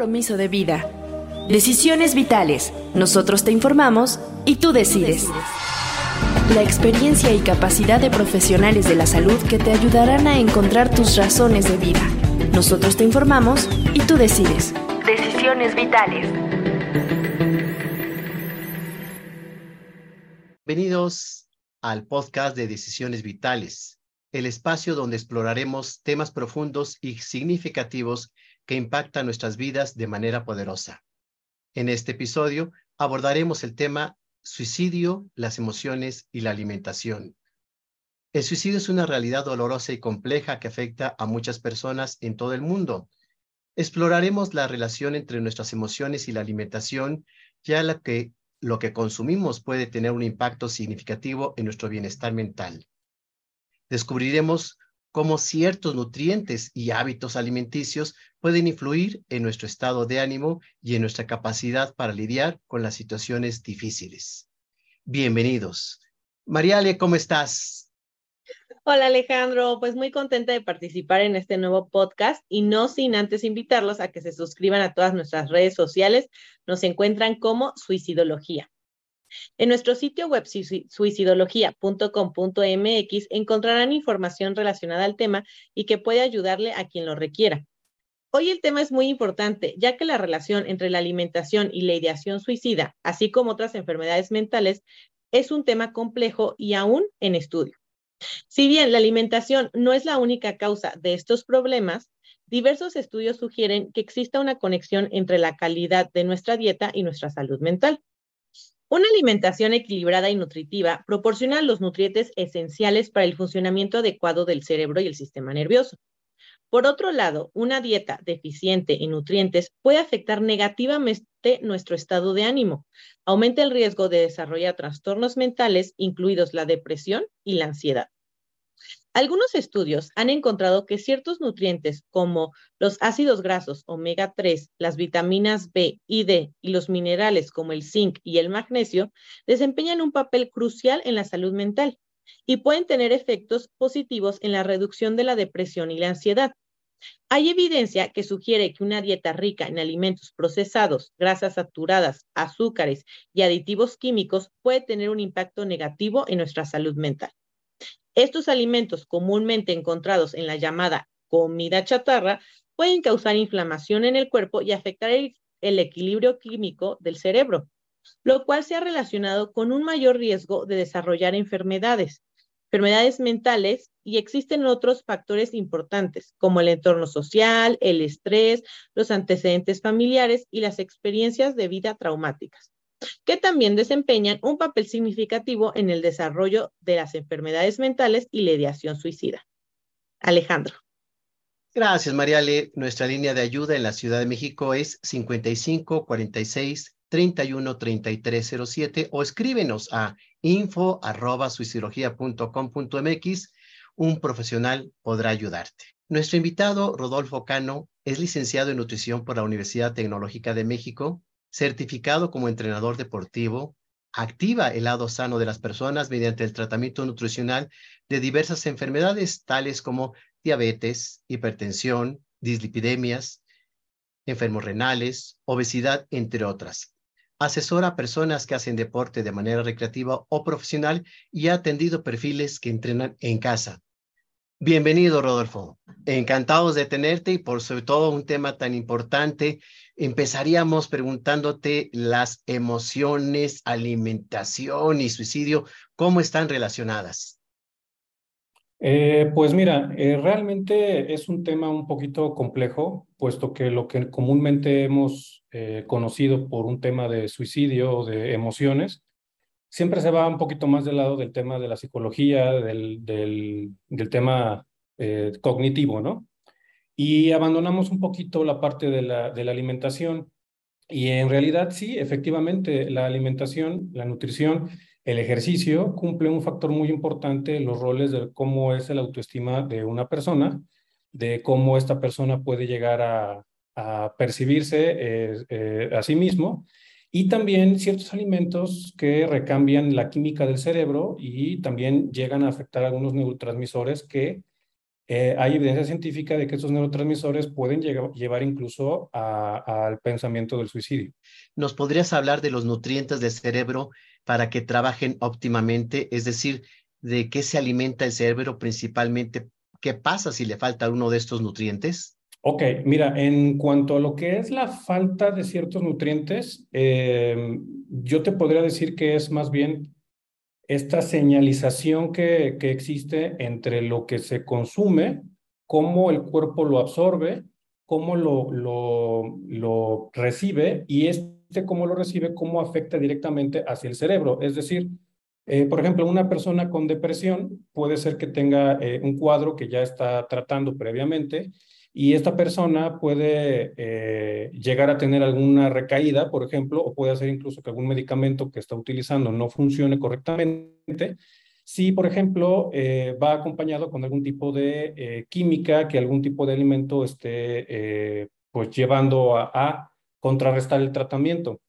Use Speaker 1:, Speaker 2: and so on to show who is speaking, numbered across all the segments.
Speaker 1: compromiso de vida. Decisiones vitales. Nosotros te informamos y tú decides. La experiencia y capacidad de profesionales de la salud que te ayudarán a encontrar tus razones de vida. Nosotros te informamos y tú decides. Decisiones vitales.
Speaker 2: Bienvenidos al podcast de Decisiones Vitales, el espacio donde exploraremos temas profundos y significativos que impactan nuestras vidas de manera poderosa. En este episodio abordaremos el tema suicidio, las emociones y la alimentación. El suicidio es una realidad dolorosa y compleja que afecta a muchas personas en todo el mundo. Exploraremos la relación entre nuestras emociones y la alimentación, ya la que lo que consumimos puede tener un impacto significativo en nuestro bienestar mental. Descubriremos cómo ciertos nutrientes y hábitos alimenticios pueden influir en nuestro estado de ánimo y en nuestra capacidad para lidiar con las situaciones difíciles. Bienvenidos. Mariale, ¿cómo estás?
Speaker 3: Hola Alejandro, pues muy contenta de participar en este nuevo podcast y no sin antes invitarlos a que se suscriban a todas nuestras redes sociales. Nos encuentran como Suicidología. En nuestro sitio web suicidología.com.mx encontrarán información relacionada al tema y que puede ayudarle a quien lo requiera. Hoy el tema es muy importante, ya que la relación entre la alimentación y la ideación suicida, así como otras enfermedades mentales, es un tema complejo y aún en estudio. Si bien la alimentación no es la única causa de estos problemas, diversos estudios sugieren que exista una conexión entre la calidad de nuestra dieta y nuestra salud mental. Una alimentación equilibrada y nutritiva proporciona los nutrientes esenciales para el funcionamiento adecuado del cerebro y el sistema nervioso. Por otro lado, una dieta deficiente en nutrientes puede afectar negativamente nuestro estado de ánimo, aumenta el riesgo de desarrollar trastornos mentales, incluidos la depresión y la ansiedad. Algunos estudios han encontrado que ciertos nutrientes como los ácidos grasos omega 3, las vitaminas B y D y los minerales como el zinc y el magnesio desempeñan un papel crucial en la salud mental y pueden tener efectos positivos en la reducción de la depresión y la ansiedad. Hay evidencia que sugiere que una dieta rica en alimentos procesados, grasas saturadas, azúcares y aditivos químicos puede tener un impacto negativo en nuestra salud mental. Estos alimentos comúnmente encontrados en la llamada comida chatarra pueden causar inflamación en el cuerpo y afectar el, equilibrio químico del cerebro, lo cual se ha relacionado con un mayor riesgo de desarrollar enfermedades, enfermedades mentales y existen otros factores importantes como el entorno social, el estrés, los antecedentes familiares y las experiencias de vida traumáticas, que también desempeñan un papel significativo en el desarrollo de las enfermedades mentales y la ideación suicida. Alejandro.
Speaker 2: Gracias, Mariale. Nuestra línea de ayuda en la Ciudad de México es 55 46 31 3307 o escríbenos a info arroba mx Un profesional podrá ayudarte. Nuestro invitado, Rodolfo Cano, es licenciado en nutrición por la Universidad Tecnológica de México, certificado como entrenador deportivo, activa el lado sano de las personas mediante el tratamiento nutricional de diversas enfermedades tales como diabetes, hipertensión, dislipidemias, enfermos renales, obesidad, entre otras. Asesora a personas que hacen deporte de manera recreativa o profesional y ha atendido perfiles que entrenan en casa. Bienvenido, Rodolfo. Encantados de tenerte y por sobre todo un tema tan importante. Empezaríamos preguntándote las emociones, alimentación y suicidio, ¿cómo están relacionadas?
Speaker 4: Eh, pues mira, eh, realmente es un tema un poquito complejo, puesto que lo que comúnmente hemos eh, conocido por un tema de suicidio o de emociones, siempre se va un poquito más del lado del tema de la psicología, del, del, tema cognitivo, ¿no? Y abandonamos un poquito la parte de la, alimentación. Y en realidad sí, efectivamente, la alimentación, la nutrición el ejercicio cumple un factor muy importante en los roles de cómo es la autoestima de una persona, de cómo esta persona puede llegar a, percibirse eh, eh, a sí mismo y también ciertos alimentos que recambian la química del cerebro y también llegan a afectar algunos neurotransmisores que eh, hay evidencia científica de que estos neurotransmisores pueden llevar incluso al pensamiento del suicidio.
Speaker 2: ¿Nos podrías hablar de los nutrientes del cerebro para que trabajen óptimamente? Es decir, ¿de qué se alimenta el cerebro principalmente? ¿Qué pasa si le falta uno de estos nutrientes?
Speaker 4: Ok, mira, en cuanto a lo que es la falta de ciertos nutrientes, em, yo te podría decir que es más bien esta señalización que, que existe entre lo que se consume, cómo el cuerpo lo absorbe, cómo lo, lo, lo recibe y este cómo lo recibe, cómo afecta directamente hacia el cerebro. Es decir, eh, por ejemplo, una persona con depresión puede ser que tenga eh, un cuadro que ya está tratando previamente y esta persona puede eh, llegar a tener alguna recaída, por ejemplo, o puede hacer incluso que algún medicamento que está utilizando no funcione correctamente. Si, por ejemplo, eh, va acompañado con algún tipo de eh, química, que algún tipo de alimento esté pues llevando a, contrarrestar el tratamiento.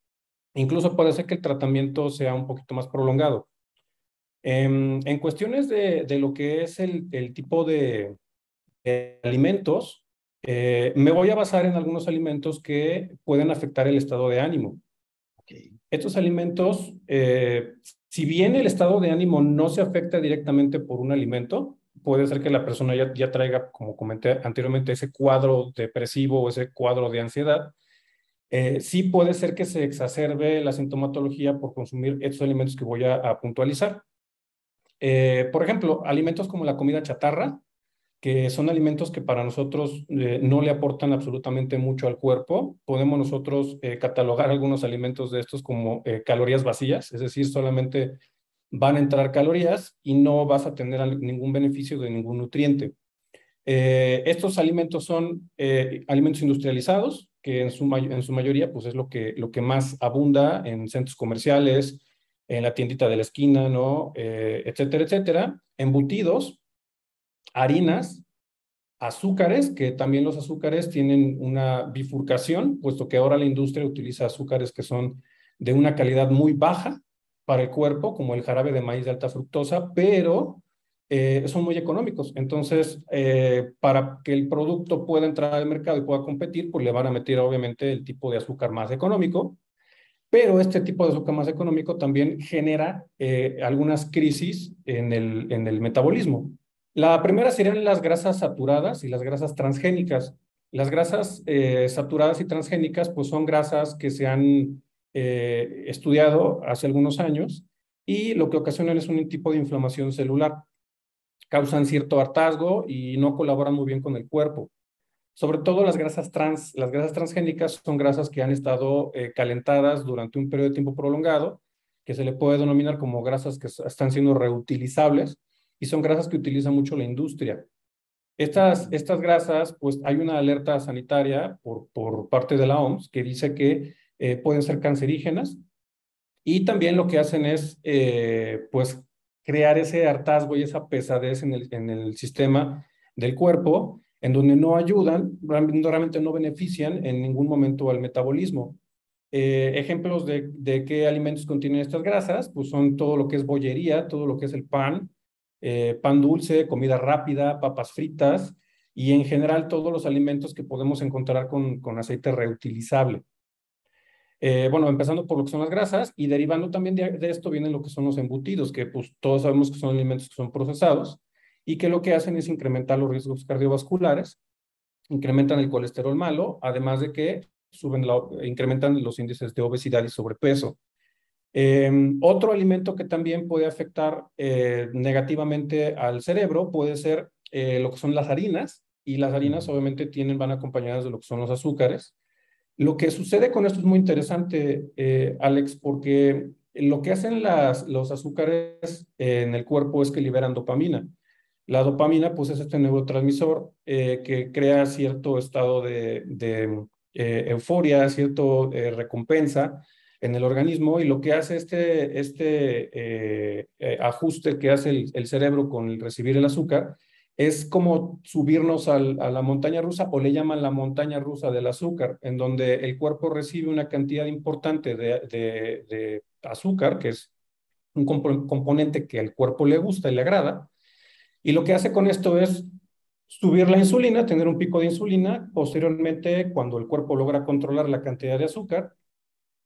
Speaker 4: Incluso puede ser que el tratamiento sea un poquito más prolongado. Em, en cuestiones de, lo que es el, tipo de alimentos, eh, me voy a basar en algunos alimentos que pueden afectar el estado de ánimo. Estos alimentos, eh, si bien el estado de ánimo no se afecta directamente por un alimento, puede ser que la persona ya, ya traiga, como comenté anteriormente, ese cuadro depresivo o ese cuadro de ansiedad. Eh, sí puede ser que se exacerbe la sintomatología por consumir estos alimentos que voy a puntualizar. por ejemplo, alimentos como la comida chatarra, que son alimentos que para nosotros eh, no le aportan absolutamente mucho al cuerpo. Podemos nosotros eh, catalogar algunos alimentos de estos como eh, calorías vacías, es decir, solamente van a entrar calorías y no vas a tener ningún beneficio de ningún nutriente. estos alimentos son alimentos industrializados, que en su, en su mayoría pues es lo que, lo que más abunda en centros comerciales, en la tiendita de la esquina, ¿no? etcétera, etcétera. Embutidos, harinas, azúcares, que también los azúcares tienen una bifurcación, puesto que ahora la industria utiliza azúcares que son de una calidad muy baja para el cuerpo, como el jarabe de maíz de alta fructosa, pero eh, son muy económicos. Entonces, eh, para que el producto pueda entrar al mercado y pueda competir, pues le van a meter obviamente el tipo de azúcar más económico, pero este tipo de azúcar más económico también genera eh, algunas crisis en el, en el metabolismo. La primera serían las grasas saturadas y las grasas transgénicas. Las grasas eh, saturadas y transgénicas pues son grasas que se han eh, estudiado hace algunos años y lo que ocasionan es un tipo de inflamación celular. Causan cierto hartazgo y no colaboran muy bien con el cuerpo. Sobre todo las grasas trans, las grasas transgénicas son grasas que han estado eh, calentadas durante un periodo de tiempo prolongado, que se le puede denominar como grasas que están siendo reutilizables y son grasas que utiliza mucho la industria. Estas, estas grasas, pues hay una alerta sanitaria por, por parte de la OMS que dice que eh, pueden ser cancerígenas y también lo que hacen es, eh, pues, crear ese hartazgo y esa pesadez en el, en el sistema del cuerpo, en donde no ayudan, realmente no benefician en ningún momento al metabolismo. Eh, ejemplos de, de qué alimentos contienen estas grasas, pues son todo lo que es bollería, todo lo que es el pan, eh, pan dulce, comida rápida, papas fritas y en general todos los alimentos que podemos encontrar con, con aceite reutilizable. Eh, bueno, empezando por lo que son las grasas y derivando también de, esto vienen lo que son los embutidos, que pues todos sabemos que son alimentos que son procesados y que lo que hacen es incrementar los riesgos cardiovasculares, incrementan el colesterol malo, además de que suben incrementan los índices de obesidad y sobrepeso. Em, otro alimento que también puede afectar eh, negativamente al cerebro puede ser eh, lo que son las harinas, y las harinas obviamente tienen, van acompañadas de lo que son los azúcares. Lo que sucede con esto es muy interesante, eh, Alex, porque lo que hacen las, los azúcares en el cuerpo es que liberan dopamina. La dopamina, pues, es este neurotransmisor que crea cierto estado de, de euforia, cierto recompensa, en el organismo y lo que hace este, este eh, eh, ajuste que hace el, cerebro con el recibir el azúcar es como subirnos a la montaña rusa o le llaman la montaña rusa del azúcar, en donde el cuerpo recibe una cantidad importante de, de, azúcar, que es un componente que al cuerpo le gusta y le agrada, y lo que hace con esto es subir la insulina, tener un pico de insulina, posteriormente cuando el cuerpo logra controlar la cantidad de azúcar,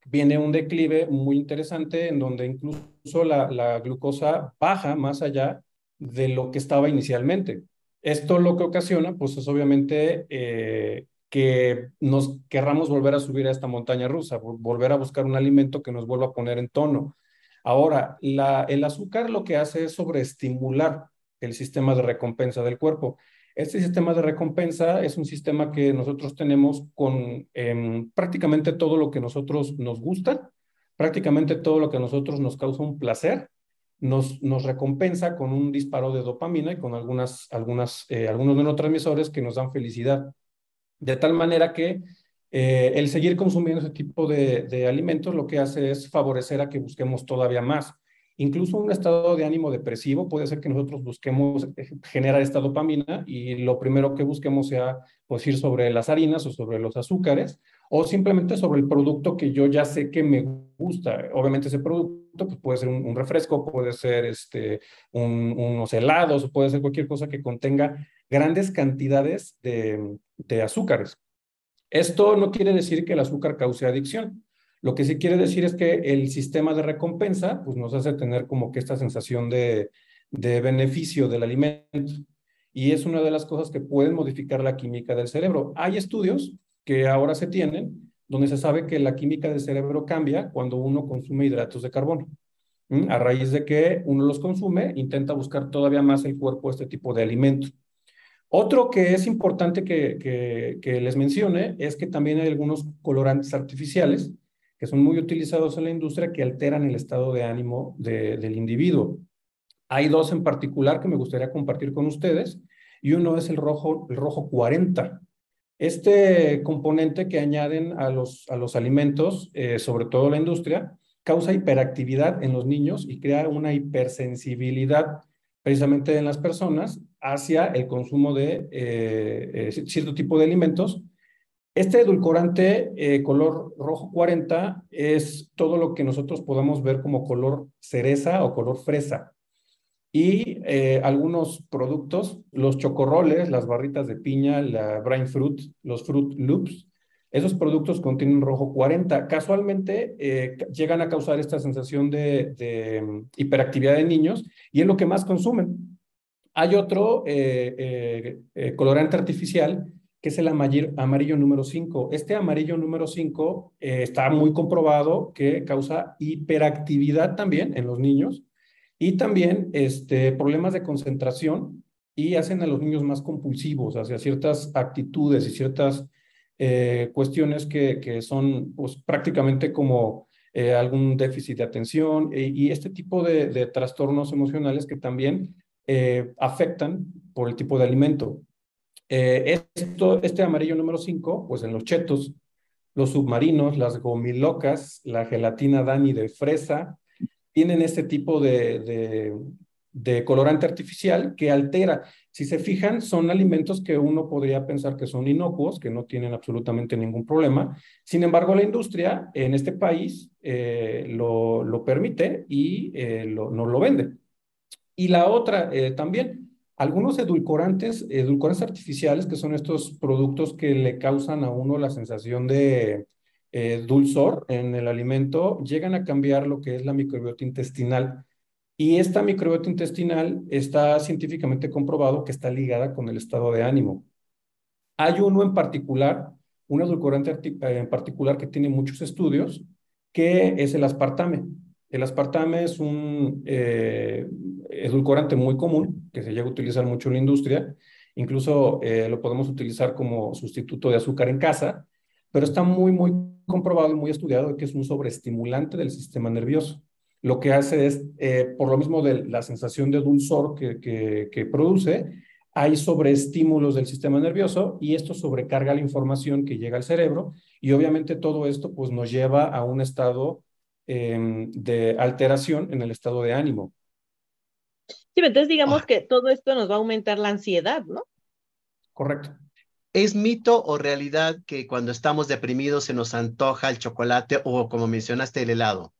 Speaker 4: viene un declive muy interesante en donde incluso la, glucosa baja más allá de lo que estaba inicialmente. Esto lo que ocasiona, pues es obviamente eh, que nos querramos volver a subir a esta montaña rusa, volver a buscar un alimento que nos vuelva a poner en tono. Ahora, el azúcar lo que hace es sobreestimular el sistema de recompensa del cuerpo. Este sistema de recompensa es un sistema que nosotros tenemos con em, prácticamente todo lo que nosotros nos gusta, prácticamente todo lo que a nosotros nos causa un placer, nos, recompensa con un disparo de dopamina y con algunas, algunas, eh, algunos neurotransmisores que nos dan felicidad. De tal manera que eh, el seguir consumiendo ese tipo de, alimentos lo que hace es favorecer a que busquemos todavía más. Incluso un estado de ánimo depresivo puede ser que nosotros busquemos eh, generar esta dopamina y lo primero que busquemos sea pues ir sobre las harinas o sobre los azúcares o simplemente sobre el producto que yo ya sé que me gusta. Obviamente ese producto pues, puede ser un, refresco, puede ser este, un, unos helados, puede ser cualquier cosa que contenga grandes cantidades de, de azúcares. Esto no quiere decir que el azúcar cause adicción. Lo que sí quiere decir es que el sistema de recompensa pues, nos hace tener como que esta sensación de, de beneficio del alimento. Y es una de las cosas que pueden modificar la química del cerebro. Hay estudios que ahora se tienen donde se sabe que la química del cerebro cambia cuando uno consume hidratos de carbono. A raíz de que uno los consume, intenta buscar todavía más el cuerpo este tipo de alimento. Otro que es importante que, que, les mencione es que también hay algunos colorantes artificiales que son muy utilizados en la industria que alteran el estado de ánimo del individuo. Hay dos en particular que me gustaría compartir con ustedes y uno es el rojo, el rojo 40. Este componente que añaden a los, a los alimentos, eh, sobre todo la industria, causa hiperactividad en los niños y crea una hipersensibilidad precisamente en las personas hacia el consumo de eh, eh, cierto tipo de alimentos. Este edulcorante eh, color rojo 40 es todo lo que nosotros podamos ver como color cereza o color fresa. Y algunos productos, los chocorroles, las barritas de piña, la brain fruit, los fruit loops, esos productos contienen rojo 40. Casualmente llegan a causar esta sensación de, de mm, hiperactividad de niños y es lo que más consumen. Hay otro eh, eh, eh, colorante artificial que es el amarillo, número 5. Este amarillo número 5 está muy comprobado que causa hiperactividad también en los niños y también este, problemas de concentración y hacen a los niños más compulsivos hacia ciertas actitudes y ciertas cuestiones que, que, son pues, prácticamente como algún déficit de atención y, este tipo de, trastornos emocionales que también eh, afectan por el tipo de alimento. Eh, esto, este amarillo número 5, pues en los chetos, los submarinos, las gomilocas, la gelatina Dani de fresa, tienen este tipo de, de, de, colorante artificial que altera. Si se fijan, son alimentos que uno podría pensar que son inocuos, que no tienen absolutamente ningún problema. Sin embargo, la industria en este país eh, lo, lo, permite y lo, no lo vende. Y la otra eh, también, algunos edulcorantes, edulcorantes artificiales, que son estos productos que le causan a uno la sensación de eh, dulzor en el alimento, llegan a cambiar lo que es la microbiota intestinal. Y esta microbiota intestinal está científicamente comprobado que está ligada con el estado de ánimo. Hay uno en particular, un edulcorante eh, en particular que tiene muchos estudios, que es el aspartame. El aspartame es un eh, edulcorante muy común que se llega a utilizar mucho en la industria. Incluso eh, lo podemos utilizar como sustituto de azúcar en casa, pero está muy, muy comprobado y muy estudiado que es un sobreestimulante del sistema nervioso. Lo que hace es, eh, por lo mismo de la sensación de dulzor que, que, que produce, hay sobreestímulos del sistema nervioso y esto sobrecarga la información que llega al cerebro y obviamente todo esto pues nos lleva a un estado eh, de alteración en el estado de ánimo.
Speaker 3: Sí, entonces digamos ah. que todo esto nos va a aumentar la ansiedad, ¿no?
Speaker 4: Correcto.
Speaker 2: ¿Es mito o realidad que cuando estamos deprimidos se nos antoja el chocolate o, como mencionaste, el helado?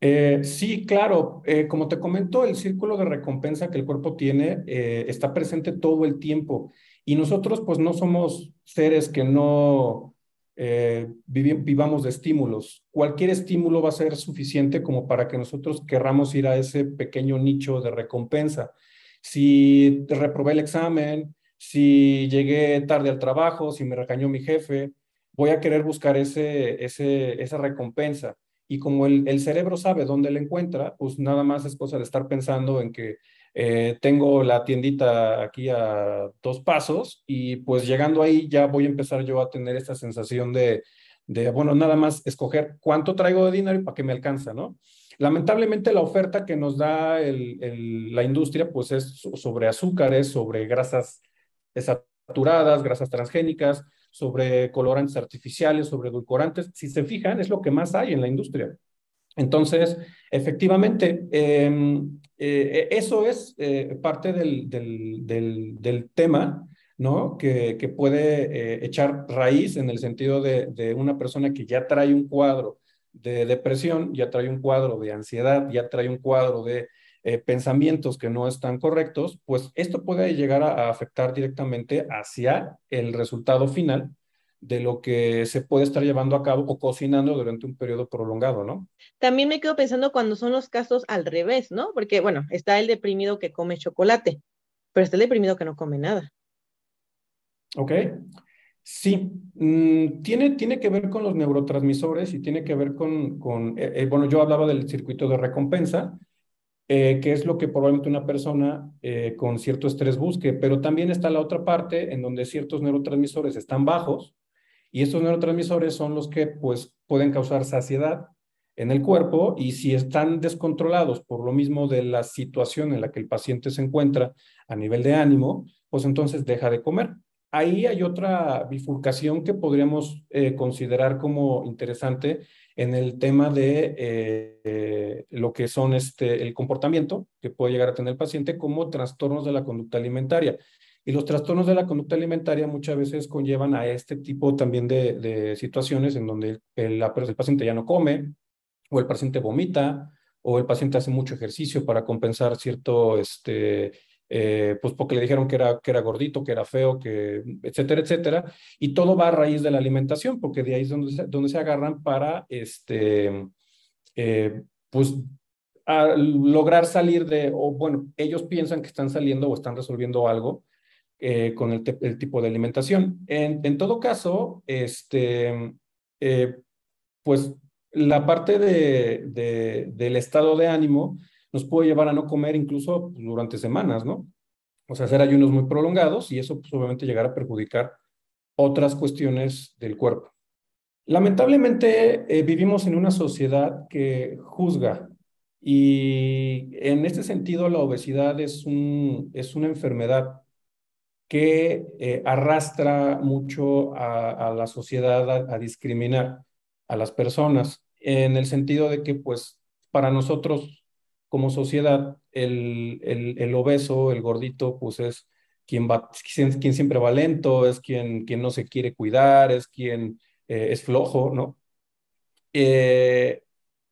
Speaker 4: Eh, sí, claro. Eh, como te comento, el círculo de recompensa que el cuerpo tiene eh, está presente todo el tiempo. Y nosotros, pues, no somos seres que no vivamos de estímulos. Cualquier estímulo va a ser suficiente como para que nosotros querramos ir a ese pequeño nicho de recompensa. Si reprobé el examen, si llegué tarde al trabajo, si me regañó mi jefe, voy a querer buscar ese, ese, esa recompensa. Y como el, el, cerebro sabe dónde la encuentra, pues nada más es cosa de estar pensando en que eh, tengo la tiendita aquí a dos pasos y pues llegando ahí ya voy a empezar yo a tener esta sensación de, de bueno, nada más escoger cuánto traigo de dinero y para qué me alcanza, ¿no? Lamentablemente la oferta que nos da la industria pues es sobre azúcares, sobre grasas saturadas, grasas transgénicas, sobre colorantes artificiales, sobre edulcorantes. Si se fijan, es lo que más hay en la industria. Entonces, efectivamente, em, eh, eso es eh, parte del, del, del, tema, ¿no? Que, que puede eh, echar raíz en el sentido de, de una persona que ya trae un cuadro de depresión, ya trae un cuadro de ansiedad, ya trae un cuadro de pensamientos que no están correctos, pues esto puede llegar a, afectar directamente hacia el resultado final de lo que se puede estar llevando a cabo o cocinando durante un periodo prolongado, ¿no?
Speaker 3: También me quedo pensando cuando son los casos al revés, ¿no? Porque, bueno, está el deprimido que come chocolate, pero está el deprimido que no come nada.
Speaker 4: Ok. Sí, mm, tiene, tiene que ver con los neurotransmisores y tiene que ver con, con eh, eh, bueno, yo hablaba del circuito de recompensa, eh, que es lo que probablemente una persona con cierto estrés busque, pero también está la otra parte en donde ciertos neurotransmisores están bajos y estos neurotransmisores son los que pues pueden causar saciedad en el cuerpo y si están descontrolados por lo mismo de la situación en la que el paciente se encuentra a nivel de ánimo, pues entonces deja de comer. Ahí hay otra bifurcación que podríamos eh, considerar como interesante en el tema de eh, lo que son este, el comportamiento que puede llegar a tener el paciente como trastornos de la conducta alimentaria. Y los trastornos de la conducta alimentaria muchas veces conllevan a este tipo también de, de situaciones en donde el, el paciente ya no come, o el paciente vomita, o el paciente hace mucho ejercicio para compensar cierto este, eh, pues porque le dijeron que era, que era gordito, que era feo, que, etcétera, etcétera. Y todo va a raíz de la alimentación, porque de ahí es donde se, donde se agarran para, este, eh, pues, lograr salir de, o bueno, ellos piensan que están saliendo o están resolviendo algo eh, con el, tipo de alimentación. En, todo caso, este, pues la parte de, de, del estado de ánimo, nos puede llevar a no comer incluso durante semanas, ¿no? O sea, hacer ayunos muy prolongados y eso pues, obviamente llegar a perjudicar otras cuestiones del cuerpo. Lamentablemente eh, vivimos en una sociedad que juzga y en este sentido la obesidad es, un, es una enfermedad que eh, arrastra mucho a, la sociedad a, discriminar a las personas en el sentido de que pues para nosotros como sociedad, el, el, obeso, el gordito, pues es quien, va, quien, siempre va lento, es quien, quien no se quiere cuidar, es quien eh, es flojo, ¿no? Eh,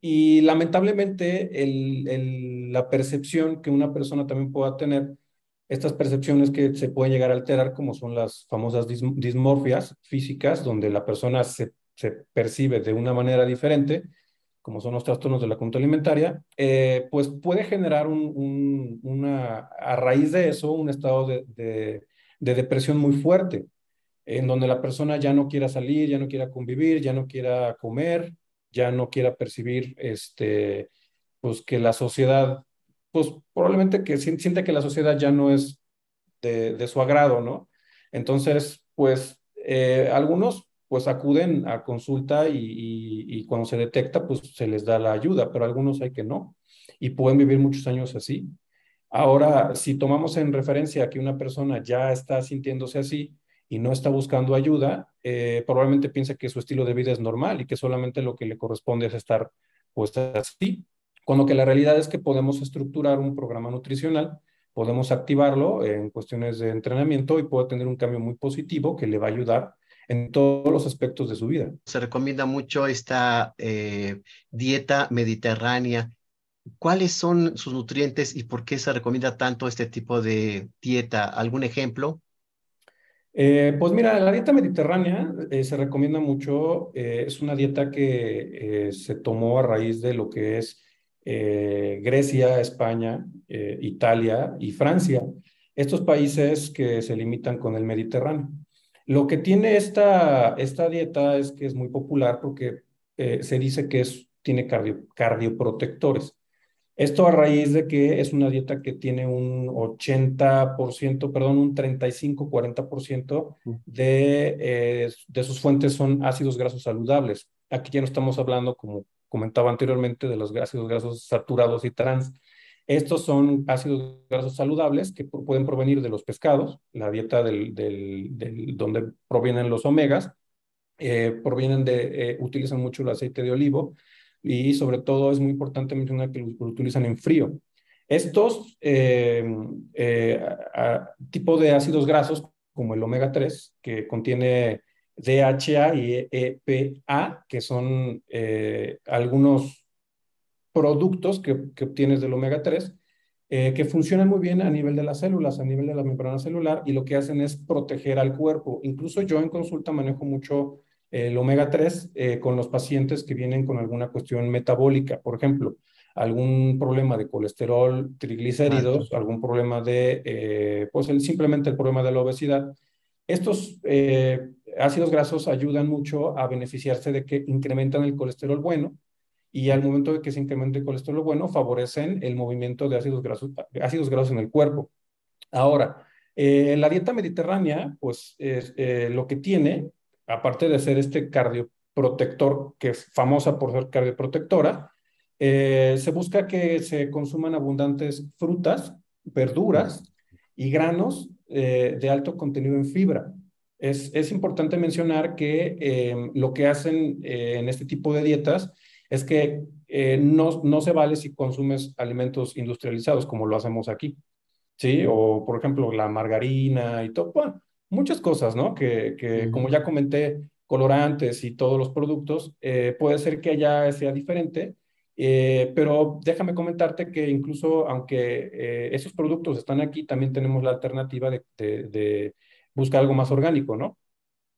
Speaker 4: y lamentablemente el, el, la percepción que una persona también pueda tener, estas percepciones que se pueden llegar a alterar, como son las famosas dismorfias físicas, donde la persona se, se percibe de una manera diferente, como son los trastornos de la conducta alimentaria, eh, pues puede generar un, una, a raíz de eso un estado de, de, de, depresión muy fuerte, en donde la persona ya no quiera salir, ya no quiera convivir, ya no quiera comer, ya no quiera percibir este, pues que la sociedad, pues probablemente que siente que la sociedad ya no es de, su agrado, ¿no? Entonces, pues eh, algunos pues acuden a consulta y, y, cuando se detecta, pues se les da la ayuda, pero algunos hay que no, y pueden vivir muchos años así. Ahora, si tomamos en referencia que una persona ya está sintiéndose así y no está buscando ayuda, eh, probablemente piensa que su estilo de vida es normal y que solamente lo que le corresponde es estar pues así, cuando que la realidad es que podemos estructurar un programa nutricional, podemos activarlo en cuestiones de entrenamiento y puede tener un cambio muy positivo que le va a ayudar en todos los aspectos de su vida.
Speaker 2: Se recomienda mucho esta eh, dieta mediterránea. ¿Cuáles son sus nutrientes y por qué se recomienda tanto este tipo de dieta? ¿Algún ejemplo?
Speaker 4: Eh, pues mira, la dieta mediterránea eh, se recomienda mucho. es una dieta que se tomó a raíz de lo que es Grecia, España, Italia y Francia. Estos países que se limitan con el Mediterráneo. Lo que tiene esta, esta dieta es que es muy popular porque eh, se dice que es, tiene cardio, cardioprotectores. Esto a raíz de que es una dieta que tiene un 80%, perdón, un 35-40% de, eh, de sus fuentes son ácidos grasos saludables. Aquí ya no estamos hablando, como comentaba anteriormente, de los ácidos grasos saturados y trans, estos son ácidos grasos saludables que pueden provenir de los pescados, la dieta del, donde provienen los omegas, eh, provienen de, eh, utilizan mucho el aceite de olivo y sobre todo es muy importante mencionar que lo, utilizan en frío. Estos eh, tipos de ácidos grasos, como el omega 3, que contiene DHA y EPA, que son algunos productos que, que obtienes del omega 3 eh, que funcionan muy bien a nivel de las células, a nivel de la membrana celular, y lo que hacen es proteger al cuerpo. Incluso yo en consulta manejo mucho el omega 3 eh, con los pacientes que vienen con alguna cuestión metabólica, por ejemplo, algún problema de colesterol, triglicéridos, algún problema de, eh, pues el, simplemente el problema de la obesidad. Estos ácidos grasos ayudan mucho a beneficiarse de que incrementan el colesterol bueno, y al momento de que se incremente el colesterol bueno, favorecen el movimiento de ácidos grasos, ácidos grasos en el cuerpo. Ahora, eh, la dieta mediterránea, pues eh, lo que tiene, aparte de ser este cardioprotector, que es famosa por ser cardioprotectora, eh, se busca que se consuman abundantes frutas, verduras y granos de alto contenido en fibra. Es, es importante mencionar que lo que hacen en este tipo de dietas es que eh, no, no se vale si consumes alimentos industrializados como lo hacemos aquí, ¿sí? O, por ejemplo, la margarina y todo, bueno, muchas cosas, ¿no? Que, que como ya comenté, colorantes y todos los productos, eh, puede ser que allá sea diferente, eh, pero déjame comentarte que incluso aunque esos productos están aquí, también tenemos la alternativa de, de, de buscar algo más orgánico, ¿no?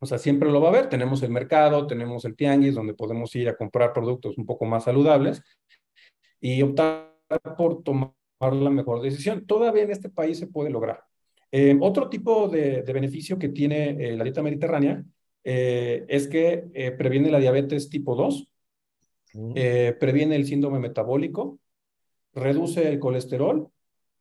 Speaker 4: O sea, siempre lo va a haber. Tenemos el mercado, tenemos el tianguis, donde podemos ir a comprar productos un poco más saludables y optar por tomar la mejor decisión. Todavía en este país se puede lograr. Eh, otro tipo de, beneficio que tiene eh, la dieta mediterránea eh, es que previene la diabetes tipo 2, mm. previene el síndrome metabólico, reduce el colesterol,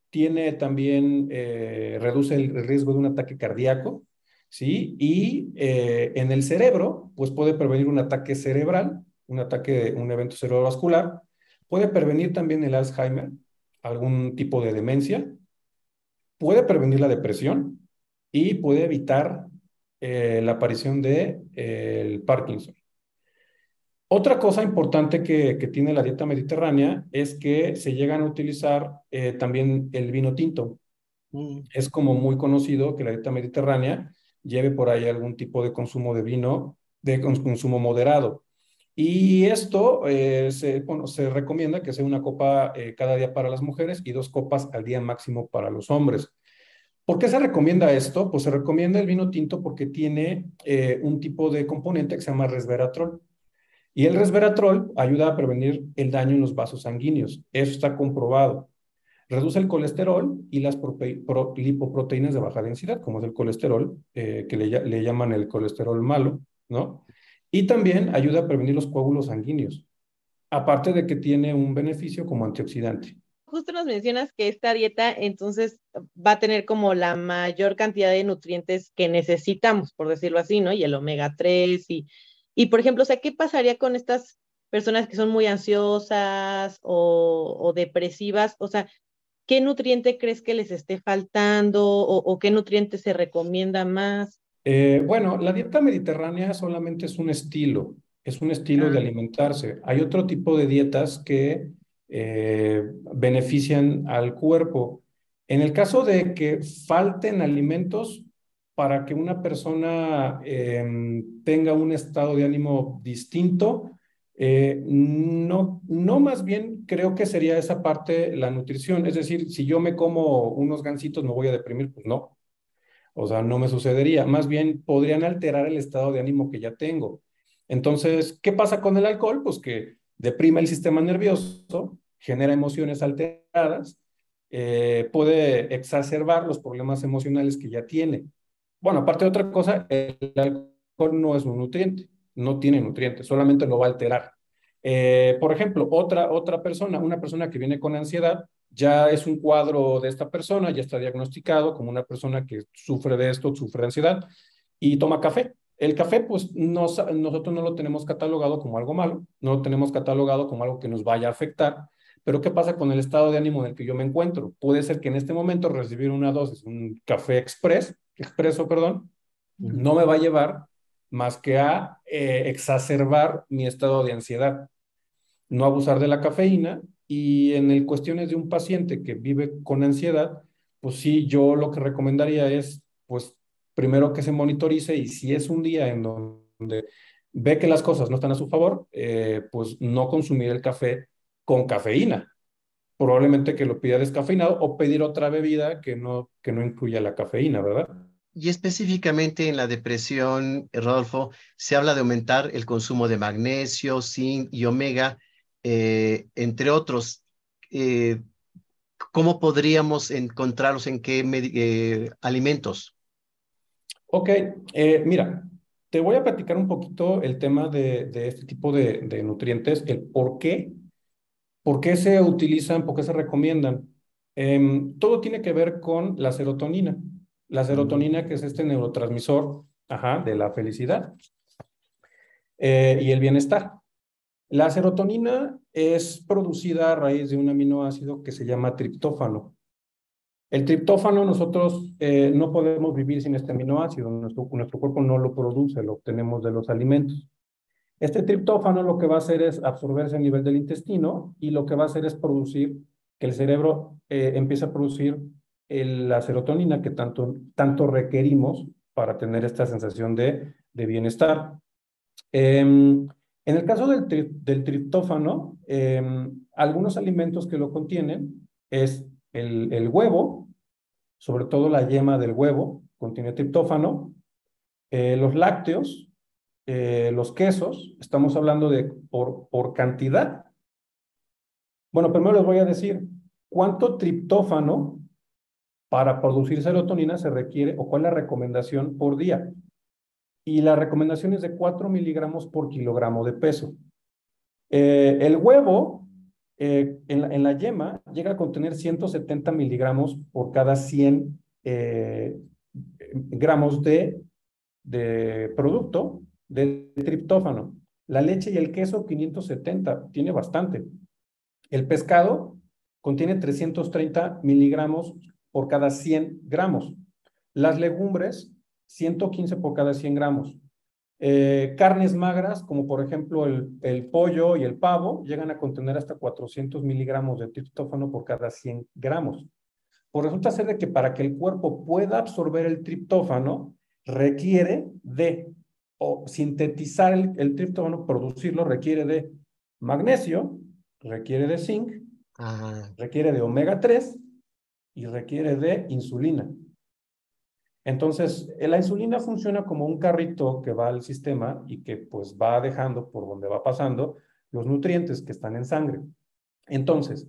Speaker 4: tiene también, reduce el riesgo de un ataque cardíaco, ¿sí? Y eh, en el cerebro, pues puede prevenir un ataque cerebral, un ataque, un evento cerebrovascular, puede prevenir también el Alzheimer, algún tipo de demencia, puede prevenir la depresión y puede evitar eh, la aparición de eh, el Parkinson. Otra cosa importante que, que, tiene la dieta mediterránea es que se llegan a utilizar también el vino tinto. Mm. Es como muy conocido que la dieta mediterránea lleve por ahí algún tipo de consumo de vino de consumo moderado. Y esto eh, se, bueno, se recomienda que sea una copa eh, cada día para las mujeres y dos copas al día máximo para los hombres. ¿Por qué se recomienda esto? Pues se recomienda el vino tinto porque tiene eh, un tipo de componente que se llama resveratrol. Y el resveratrol ayuda a prevenir el daño en los vasos sanguíneos. Eso está comprobado. Reduce el colesterol y las lipoproteínas de baja densidad, como es el colesterol, eh, que le, llaman el colesterol malo, ¿no? Y también ayuda a prevenir los coágulos sanguíneos, aparte de que tiene un beneficio como antioxidante.
Speaker 3: Justo nos mencionas que esta dieta entonces va a tener como la mayor cantidad de nutrientes que necesitamos, por decirlo así, ¿no? Y el omega 3 y, y por ejemplo, o sea, ¿qué pasaría con estas personas que son muy ansiosas o, o depresivas? O sea, ¿qué nutriente crees que les esté faltando o, qué nutriente se recomienda más?
Speaker 4: Eh, bueno, la dieta mediterránea solamente es un estilo, es un estilo de ah. alimentarse. Hay otro tipo de dietas que eh, benefician al cuerpo. En el caso de que falten alimentos, para que una persona em, tenga un estado de ánimo distinto, eh, no, no más bien creo que sería esa parte la nutrición. Es decir, si yo me como unos gansitos, ¿me voy a deprimir? Pues no. O sea, no me sucedería. Más bien podrían alterar el estado de ánimo que ya tengo. Entonces, ¿qué pasa con el alcohol? Pues que deprime el sistema nervioso, genera emociones alteradas, eh, puede exacerbar los problemas emocionales que ya tiene. Bueno, aparte de otra cosa, el alcohol no es un nutriente, no tiene nutrientes, solamente lo va a alterar. Eh, por ejemplo, otra, otra persona, una persona que viene con ansiedad, ya es un cuadro de esta persona, ya está diagnosticado como una persona que sufre de esto, sufre de ansiedad y toma café. El café, pues nosotros no lo tenemos catalogado como algo malo, no lo tenemos catalogado como algo que nos vaya a afectar, pero ¿qué pasa con el estado de ánimo en el que yo me encuentro? Puede ser que en este momento recibir una dosis, un café express, expreso, perdón, no me va a llevar más que a eh, exacerbar mi estado de ansiedad. No abusar de la cafeína y en el cuestiones de un paciente que vive con ansiedad, pues sí, yo lo que recomendaría es, pues, primero que se monitorice y si es un día en donde ve que las cosas no están a su favor, eh, pues no consumir el café con cafeína. Probablemente que lo pida descafeinado o pedir otra bebida que no, que no incluya la cafeína, ¿verdad?
Speaker 2: Y específicamente en la depresión, Rodolfo, se habla de aumentar el consumo de magnesio, zinc y omega, eh, entre otros. Eh, ¿Cómo podríamos encontrarlos en qué eh, alimentos?
Speaker 4: Ok, mira, te voy a platicar un poquito el tema de, de este tipo de, de, nutrientes, el por qué ¿Por qué se utilizan? ¿Por qué se recomiendan? Em, todo tiene que ver con la serotonina. La serotonina, que es este neurotransmisor de la felicidad eh, y el bienestar. La serotonina es producida a raíz de un aminoácido que se llama triptófano. El triptófano nosotros eh, no podemos vivir sin este aminoácido, nuestro, nuestro cuerpo no lo produce, lo obtenemos de los alimentos. Este triptófano lo que va a hacer es absorberse a nivel del intestino y lo que va a hacer es producir que el cerebro eh, empiece a producir la serotonina que tanto, tanto requerimos para tener esta sensación de, bienestar. Em, en el caso del, triptófano, em, algunos alimentos que lo contienen es el, el, huevo, sobre todo la yema del huevo, contiene triptófano, eh, los lácteos, eh, los quesos, estamos hablando de por, por cantidad. Bueno, primero les voy a decir cuánto triptófano para producir serotonina se requiere o cuál es la recomendación por día. Y la recomendación es de 4 miligramos por kilogramo de peso. Eh, el huevo eh, en, la, en, la, yema llega a contener 170 miligramos por cada 100 gramos de, de producto de triptófano. La leche y el queso, 570, tiene bastante. El pescado contiene 330 miligramos por cada 100 gramos. Las legumbres, 115 por cada 100 gramos. Eh, carnes magras, como por ejemplo el, el, pollo y el pavo, llegan a contener hasta 400 miligramos de triptófano por cada 100 gramos. Pues resulta ser de que para que el cuerpo pueda absorber el triptófano, requiere de o sintetizar el, el triptófano, producirlo, requiere de magnesio, requiere de zinc, requiere de omega 3 y requiere de insulina. Entonces, la insulina funciona como un carrito que va al sistema y que pues va dejando por donde va pasando los nutrientes que están en sangre. Entonces,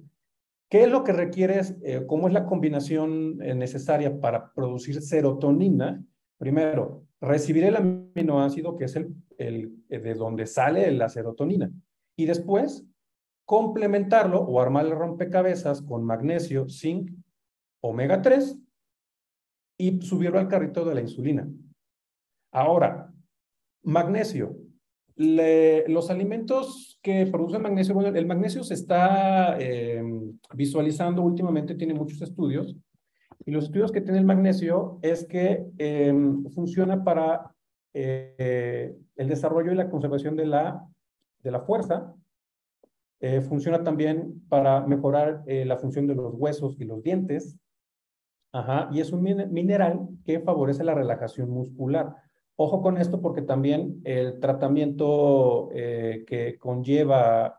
Speaker 4: ¿qué es lo que requiere? Eh, ¿Cómo es la combinación eh, necesaria para producir serotonina? Primero, recibir el aminoácido, que es el, el, de donde sale la serotonina, y después complementarlo o armar el rompecabezas con magnesio, zinc, omega 3 y subirlo al carrito de la insulina. Ahora, magnesio. los alimentos que producen magnesio, bueno, el magnesio se está eh, visualizando últimamente, tiene muchos estudios, y los estudios que tiene el magnesio es que em, funciona para eh, el desarrollo y la conservación de la, de la fuerza. Eh, funciona también para mejorar eh, la función de los huesos y los dientes. Ajá, y es un mineral que favorece la relajación muscular. Ojo con esto porque también el tratamiento eh, que conlleva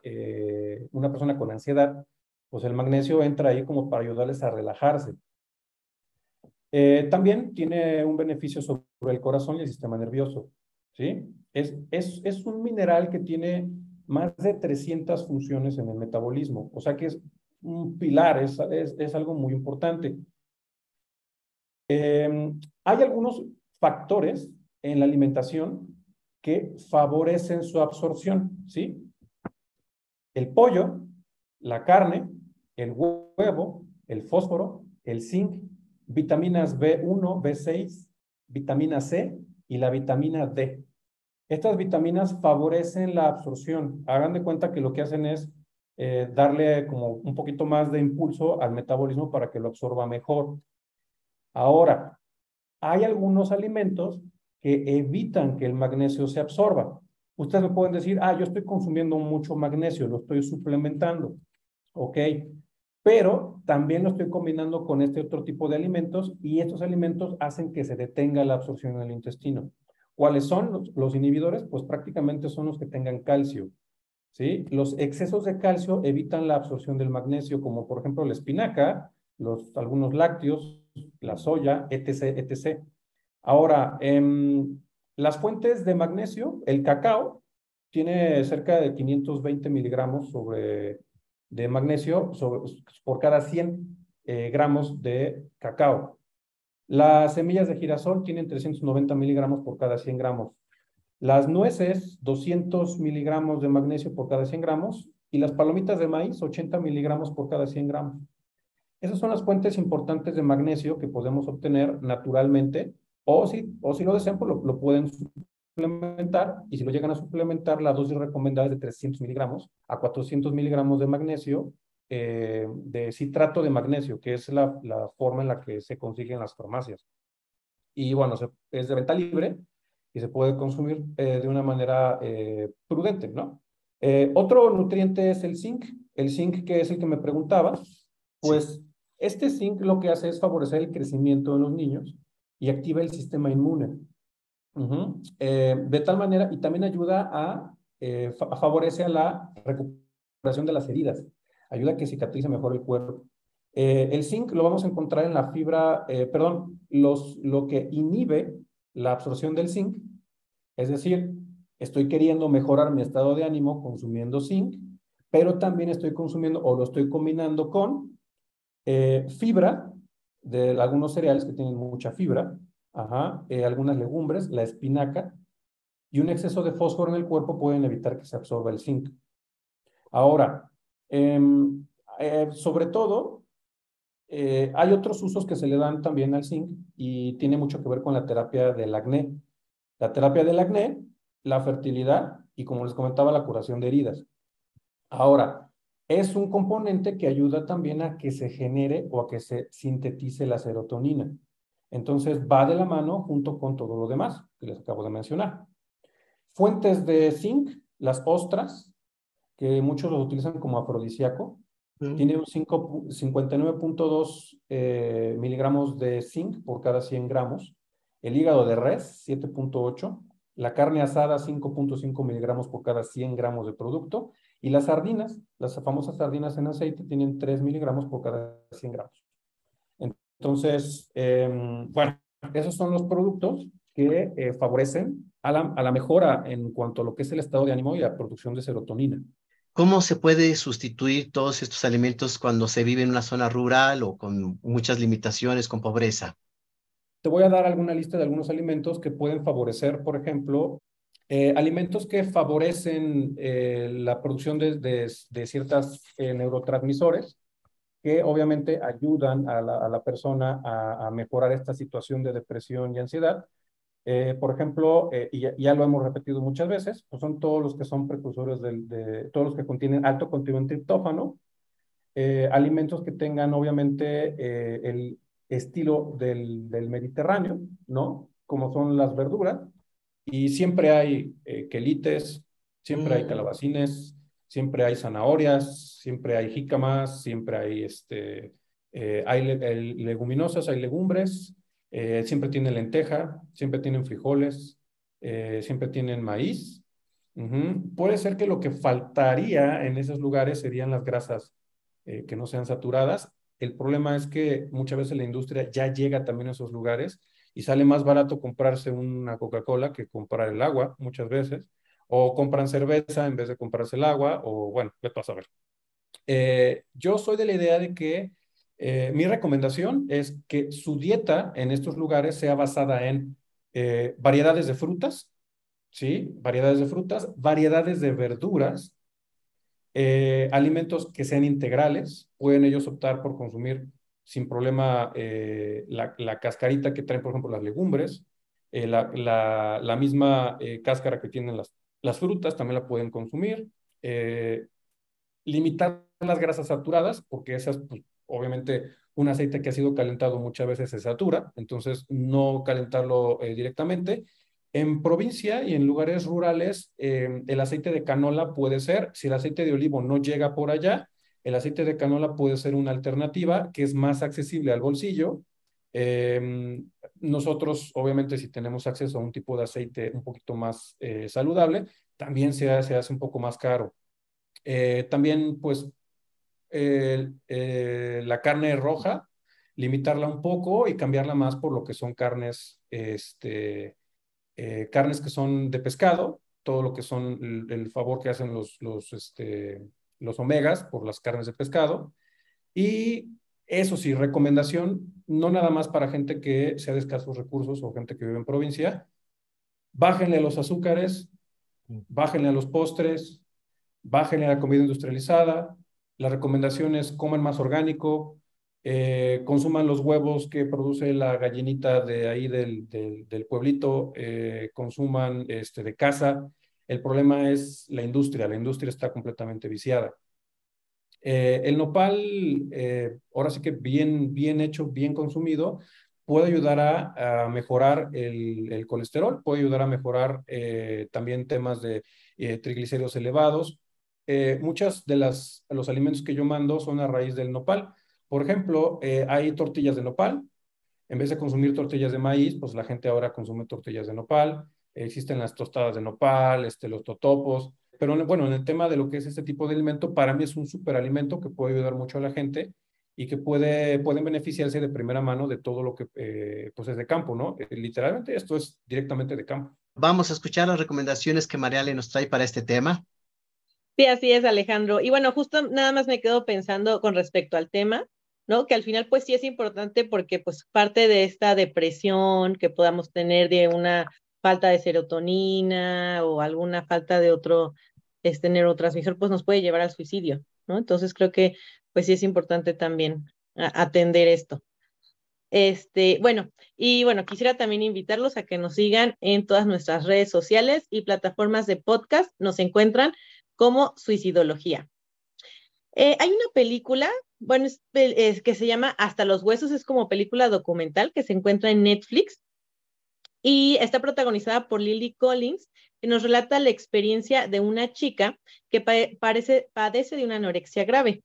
Speaker 4: una persona con ansiedad, pues el magnesio entra ahí como para ayudarles a relajarse. Eh, también tiene un beneficio sobre el corazón y el sistema nervioso. ¿sí? Es, es, es un mineral que tiene más de 300 funciones en el metabolismo, o sea que es un pilar, es, es, es algo muy importante. Em, hay algunos factores en la alimentación que favorecen su absorción, ¿sí? El pollo, la carne, el huevo, el fósforo, el zinc, vitaminas B1, B6, vitamina C y la vitamina D. Estas vitaminas favorecen la absorción. Hagan de cuenta que lo que hacen es eh, darle como un poquito más de impulso al metabolismo para que lo absorba mejor. Ahora, hay algunos alimentos que evitan que el magnesio se absorba. Ustedes me pueden decir, ah, yo estoy consumiendo mucho magnesio, lo estoy suplementando. Ok, pero también lo estoy combinando con este otro tipo de alimentos y estos alimentos hacen que se detenga la absorción en el intestino. ¿Cuáles son los, inhibidores? Pues prácticamente son los que tengan calcio. ¿sí? Los excesos de calcio evitan la absorción del magnesio, como por ejemplo la espinaca, los, algunos lácteos, la soya, etc., etc. Ahora, em, las fuentes de magnesio, el cacao tiene cerca de 520 miligramos sobre, de magnesio por cada 100 eh, gramos de cacao. Las semillas de girasol tienen 390 miligramos por cada 100 gramos. Las nueces, 200 miligramos de magnesio por cada 100 gramos. Y las palomitas de maíz, 80 miligramos por cada 100 gramos. Esas son las fuentes importantes de magnesio que podemos obtener naturalmente o si, o si lo desean, pues lo, pueden suplementar y si lo llegan a suplementar, la dosis recomendada es de 300 miligramos a 400 miligramos de magnesio, eh, de citrato de magnesio, que es la, la, forma en la que se consigue en las farmacias. Y bueno, es de venta libre y se puede consumir eh, de una manera eh, prudente, ¿no? otro nutriente es el zinc. El zinc, que es el que me preguntaba, pues este zinc lo que hace es favorecer el crecimiento de los niños y activa el sistema inmune. Eh, de tal manera, y también ayuda a, eh, favorece a la recuperación de las heridas, ayuda a que cicatrice mejor el cuerpo. Eh, el zinc lo vamos a encontrar en la fibra, perdón, los, lo que inhibe la absorción del zinc, es decir, estoy queriendo mejorar mi estado de ánimo consumiendo zinc, pero también estoy consumiendo o lo estoy combinando con eh, fibra de algunos cereales que tienen mucha fibra, ajá, eh, algunas legumbres, la espinaca, y un exceso de fósforo en el cuerpo pueden evitar que se absorba el zinc. Ahora, em, eh, sobre todo, hay otros usos que se le dan también al zinc y tiene mucho que ver con la terapia del acné. La terapia del acné, la fertilidad y, como les comentaba, la curación de heridas. Ahora, es un componente que ayuda también a que se genere o a que se sintetice la serotonina. Entonces va de la mano junto con todo lo demás que les acabo de mencionar. Fuentes de zinc, las ostras, que muchos los utilizan como afrodisíaco, tiene un 59.2 eh, miligramos de zinc por cada 100 gramos. El hígado de res, 7.8. La carne asada, 5.5 miligramos por cada 100 gramos de producto. Y las sardinas, las famosas sardinas en aceite, tienen 3 miligramos por cada 100 gramos. Entonces, em, bueno, esos son los productos que eh, favorecen a la, a la mejora en cuanto a lo que es el estado de ánimo y la producción de serotonina.
Speaker 2: ¿Cómo se puede sustituir todos estos alimentos cuando se vive en una zona rural o con muchas limitaciones, con pobreza?
Speaker 4: Te voy a dar alguna lista de algunos alimentos que pueden favorecer, por ejemplo, eh, alimentos que favorecen eh, la producción de, de, ciertas eh, neurotransmisores que obviamente ayudan a la, a la persona a, a, mejorar esta situación de depresión y ansiedad. por ejemplo, y ya, ya, lo hemos repetido muchas veces, pues son todos los que son precursores de, de todos los que contienen alto contenido en triptófano, alimentos que tengan obviamente el estilo del, del Mediterráneo, ¿no? Como son las verduras, y siempre hay eh, quelites, siempre hay mm. calabacines, siempre hay zanahorias, siempre hay jícamas, siempre hay este, Eh, hay leguminosas, hay legumbres, eh, siempre tienen lenteja, siempre tienen frijoles, siempre tienen maíz. Puede ser que lo que faltaría en esos lugares serían las grasas que no sean saturadas. El problema es que muchas veces la industria ya llega también a esos lugares y sale más barato comprarse una Coca-Cola que comprar el agua muchas veces, o compran cerveza en vez de comprarse el agua, o bueno, ¿qué pasa a ver? Eh, yo soy de la idea de que eh, mi recomendación es que su dieta en estos lugares sea basada en eh, variedades de frutas, ¿sí? Variedades de frutas, variedades de verduras, alimentos que sean integrales, pueden ellos optar por consumir sin problema la, cascarita que traen, por ejemplo, las legumbres, la, la, misma cáscara que tienen las, las frutas, también la pueden consumir limitar las grasas saturadas, porque esas, pues, obviamente, un aceite que ha sido calentado muchas veces se satura, entonces no calentarlo eh, directamente. En provincia y en lugares rurales, em, el aceite de canola puede ser, si el aceite de olivo no llega por allá, el aceite de canola puede ser una alternativa que es más accesible al bolsillo. Em, nosotros, obviamente, si tenemos acceso a un tipo de aceite un poquito más eh, saludable, también se, se hace un poco más caro. Eh, también, pues, eh, la carne roja, limitarla un poco y cambiarla más por lo que son carnes, este, carnes que son de pescado, todo lo que son el, favor que hacen los, los, este, los omegas por las carnes de pescado. Y eso sí, recomendación, no nada más para gente que sea de escasos recursos o gente que vive en provincia, bájenle los azúcares, mm. bájenle a los postres, bajen la comida industrializada. La recomendación es coman más orgánico, eh, consuman los huevos que produce la gallinita de ahí del, del, pueblito, eh, consuman este, de casa. El problema es la industria, la industria está completamente viciada. Eh, el nopal, ahora sí que bien, bien hecho, bien consumido, puede ayudar a, mejorar el, colesterol, puede ayudar a mejorar también temas de triglicéridos elevados, eh, muchas de las, los alimentos que yo mando son a raíz del nopal. Por ejemplo, eh, hay tortillas de nopal. En vez de consumir tortillas de maíz, pues la gente ahora consume tortillas de nopal. existen las tostadas de nopal, este, los totopos. Pero bueno, en el tema de lo que es este tipo de alimento, para mí es un superalimento que puede ayudar mucho a la gente y que puede, pueden beneficiarse de primera mano de todo lo que eh, pues es de campo, ¿no? literalmente esto es directamente de campo.
Speaker 2: Vamos a escuchar las recomendaciones que Mariale nos trae para este tema.
Speaker 3: Sí, así es, Alejandro. Y bueno, justo nada más me quedo pensando con respecto al tema, ¿no? Que al final, pues sí es importante porque, pues, parte de esta depresión que podamos tener de una falta de serotonina o alguna falta de otro este neurotransmisor, pues nos puede llevar al suicidio, ¿no? Entonces creo que, pues sí es importante también atender esto. Este, bueno, y bueno, quisiera también invitarlos a que nos sigan en todas nuestras redes sociales y plataformas de podcast. Nos encuentran como Suicidología. Eh, hay una película, bueno, es, que se llama Hasta los Huesos, es como película documental que se encuentra en Netflix y está protagonizada por Lily Collins, que nos relata la experiencia de una chica que parece, padece de una anorexia grave.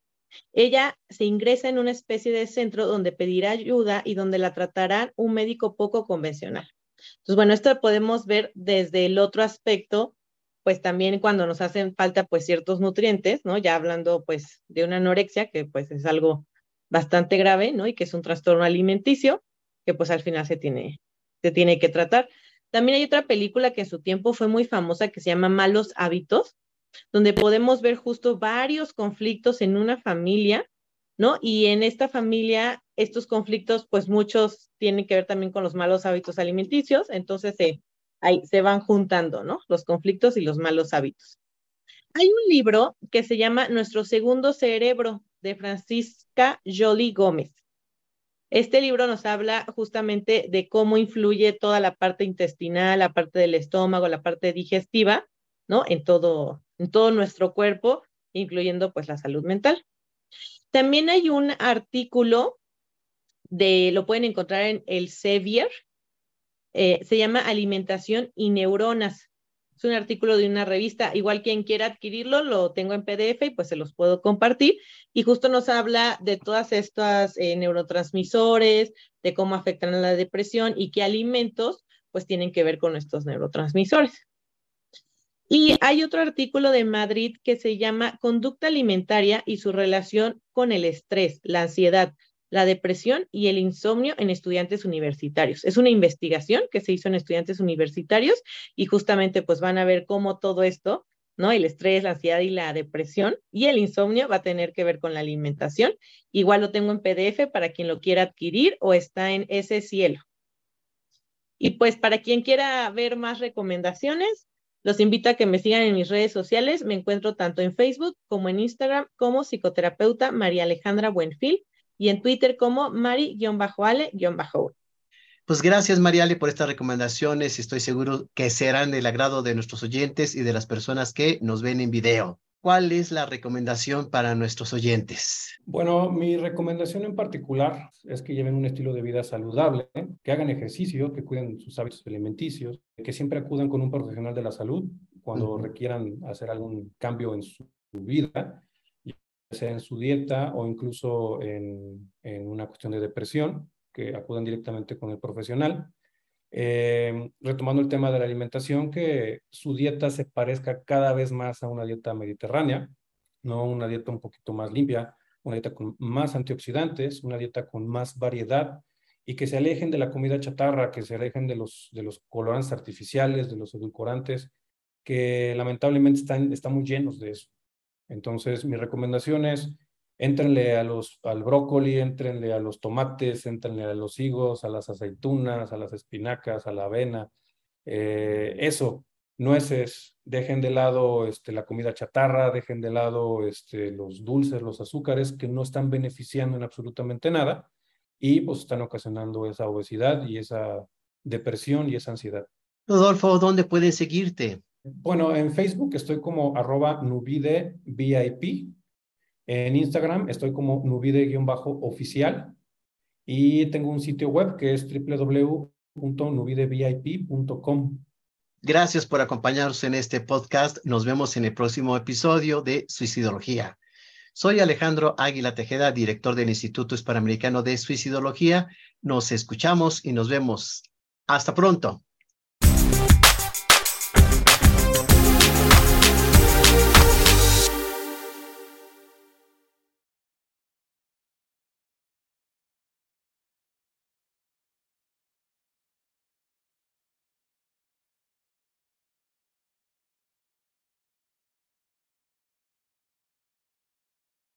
Speaker 3: Ella se ingresa en una especie de centro donde pedirá ayuda y donde la tratará un médico poco convencional. Entonces, bueno, esto podemos ver desde el otro aspecto pues también cuando nos hacen falta pues ciertos nutrientes, ¿no? Ya hablando pues de una anorexia, que pues es algo bastante grave, ¿no? Y que es un trastorno alimenticio, que pues al final se tiene, se tiene que tratar. También hay otra película que en su tiempo fue muy famosa que se llama Malos Hábitos, donde podemos ver justo varios conflictos en una familia, ¿no? Y en esta familia, estos conflictos, pues muchos tienen que ver también con los malos hábitos alimenticios, entonces ahí se van juntando, ¿no? Los conflictos y los malos hábitos. Hay un libro que se llama Nuestro segundo cerebro de Francisca Jolie Gómez. Este libro nos habla justamente de cómo influye toda la parte intestinal, la parte del estómago, la parte digestiva, ¿no? En todo, en todo nuestro cuerpo, incluyendo pues la salud mental. También hay un artículo de, lo pueden encontrar en el Sevier, eh, se llama alimentación y neuronas. Es un artículo de una revista. Igual quien quiera adquirirlo, lo tengo en PDF y pues se los puedo compartir. Y justo nos habla de todas estas eh, neurotransmisores, de cómo afectan a la depresión y qué alimentos pues tienen que ver con estos neurotransmisores. Y hay otro artículo de Madrid que se llama Conducta alimentaria y su relación con el estrés, la ansiedad, la depresión y el insomnio en estudiantes universitarios. Es una investigación que se hizo en estudiantes universitarios y justamente pues van a ver cómo todo esto, ¿no? El estrés, la ansiedad y la depresión y el insomnio va a tener que ver con la alimentación. Igual lo tengo en PDF para quien lo quiera adquirir o está en ese cielo. Y pues para quien quiera ver más recomendaciones, los invito a que me sigan en mis redes sociales. Me encuentro tanto en Facebook como en Instagram como psicoterapeuta María Alejandra Buenfil y en Twitter como mari-ale-
Speaker 2: pues gracias, Mariale, por estas recomendaciones. Estoy seguro que serán del agrado de nuestros oyentes y de las personas que nos ven en video. ¿Cuál es la recomendación para nuestros oyentes?
Speaker 4: Bueno, mi recomendación en particular es que lleven un estilo de vida saludable, que hagan ejercicio, que cuiden sus hábitos alimenticios, que siempre acudan con un profesional de la salud cuando requieran hacer algún cambio en su vida, sea en su dieta o incluso en, en una cuestión de depresión, que acudan directamente con el profesional. Eh, retomando el tema de la alimentación, que su dieta se parezca cada vez más a una dieta mediterránea, no una dieta un poquito más limpia, una dieta con más antioxidantes, una dieta con más variedad y que se alejen de la comida chatarra, que se alejen de los, de los colorantes artificiales, de los edulcorantes, que lamentablemente están, están muy llenos de eso. Entonces, mi recomendación es Éntrenle a los, al brócoli, éntrenle a los tomates, éntrenle a los higos, a las aceitunas, a las espinacas, a la avena. Eh, eso, nueces, dejen de lado este, la comida chatarra, dejen de lado este, los dulces, los azúcares que no están beneficiando en absolutamente nada y pues están ocasionando esa obesidad y esa depresión y esa ansiedad.
Speaker 2: Rodolfo, ¿dónde pueden seguirte?
Speaker 4: Bueno, en Facebook estoy como arroba nubide VIP en Instagram estoy como nubide-oficial y tengo un sitio web que es www.nubidevip.com.
Speaker 2: Gracias por acompañarnos en este podcast. Nos vemos en el próximo episodio de Suicidología. Soy Alejandro Águila Tejeda, director del Instituto Hispanoamericano de Suicidología. Nos escuchamos y nos vemos. Hasta pronto.